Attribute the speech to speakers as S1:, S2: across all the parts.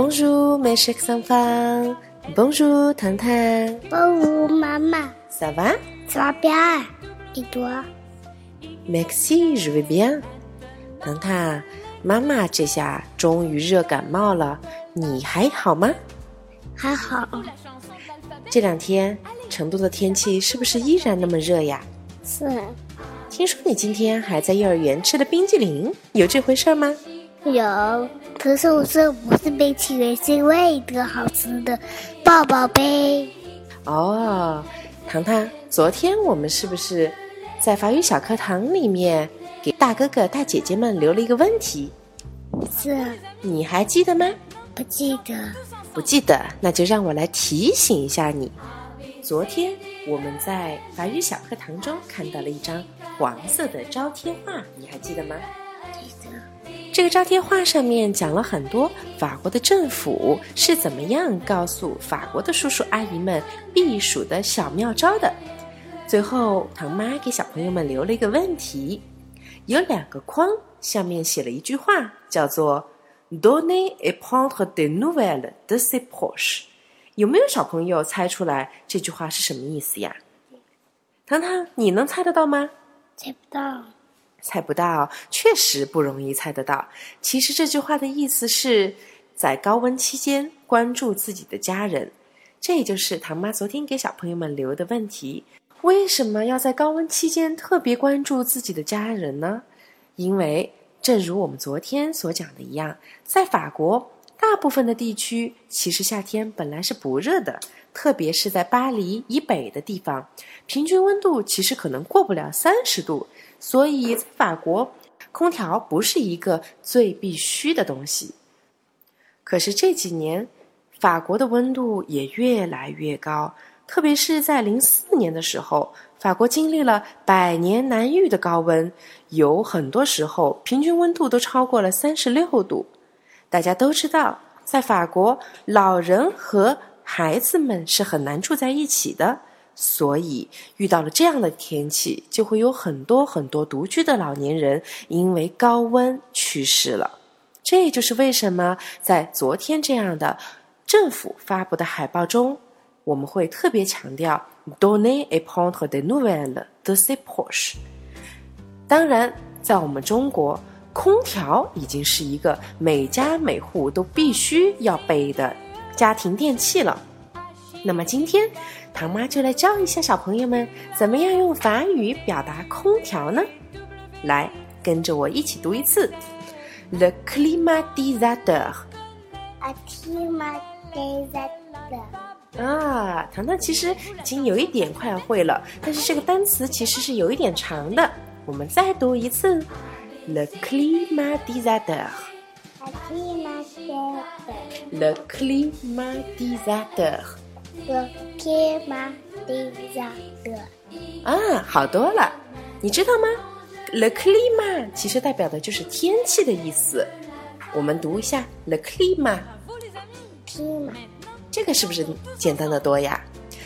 S1: Bonjour, mes chers enfants. Bonjour, 糖糖。
S2: Bonjour, 妈妈。
S1: Ça va?
S2: Ça va bien. Et toi?
S1: Merci, je vais bien. 糖糖，妈妈这下终于热感冒了，你还好吗？
S2: 还好。
S1: 这两天成都的天气是不是依然那么热呀？
S2: 是。
S1: 听说你今天还在幼儿园吃了冰激凌，有这回事吗？
S2: 有，可是我说不是冰淇淋，是因为一个好吃的抱抱杯。
S1: 哦，糖糖，昨天我们是不是在法语小课堂里面给大哥哥大姐姐们留了一个问题？
S2: 是。
S1: 你还记得吗？
S2: 不记得。
S1: 不记得，那就让我来提醒一下你。昨天我们在法语小课堂中看到了一张黄色的招贴画，你还记得吗？这个招贴画上面讲了很多法国的政府是怎么样告诉法国的叔叔阿姨们避暑的小妙招的。最后，唐妈给小朋友们留了一个问题，有两个框，下面写了一句话，叫做 “Donner et prendre des nouvelles de ses proches”。有没有小朋友猜出来这句话是什么意思呀？糖糖，你能猜得到吗？
S2: 猜不到。
S1: 猜不到，确实不容易猜得到。其实这句话的意思是在高温期间关注自己的家人。这也就是唐妈昨天给小朋友们留的问题：为什么要在高温期间特别关注自己的家人呢？因为正如我们昨天所讲的一样，在法国。大部分的地区其实夏天本来是不热的，特别是在巴黎以北的地方，平均温度其实可能过不了三十度。所以在法国，空调不是一个最必须的东西。可是这几年，法国的温度也越来越高，特别是在零四年的时候，法国经历了百年难遇的高温，有很多时候平均温度都超过了三十六度。大家都知道，在法国，老人和孩子们是很难住在一起的，所以遇到了这样的天气，就会有很多很多独居的老年人因为高温去世了。这也就是为什么在昨天这样的政府发布的海报中，我们会特别强调 “donner et prendre des nouvelles de ses proches”。当然，在我们中国。空调已经是一个每家每户都必须要备的家庭电器了。那么今天，唐妈就来教一下小朋友们怎么样用法语表达空调呢？来，跟着我一起读一次：le climatisateur。
S2: a climatisateur。
S1: 啊，糖糖其实已经有一点快要会了，但是这个单词其实是有一点长的。我们再读一次。Le climatisateur. Le climatisateur.
S2: Le climatisateur.
S1: 啊，好多了，你知道吗？Le climat 其实代表的就是天气的意思。我们读一下 le climat。
S2: climat，
S1: 这个是不是简单的多呀？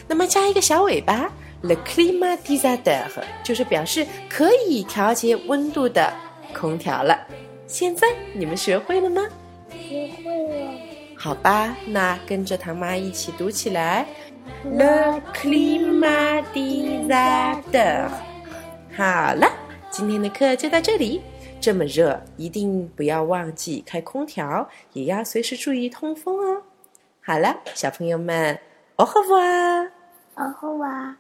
S1: 那么加一个小尾巴，le climatisateur 就是表示可以调节温度的。空调了，现在你们学会了吗？
S2: 学会了。
S1: 好吧，那跟着唐妈一起读起来：Le climatisateur。好了，今天的课就到这里。这么热，一定不要忘记开空调，也要随时注意通风哦。好了，小朋友们，哦吼哇，
S2: 哦吼哇。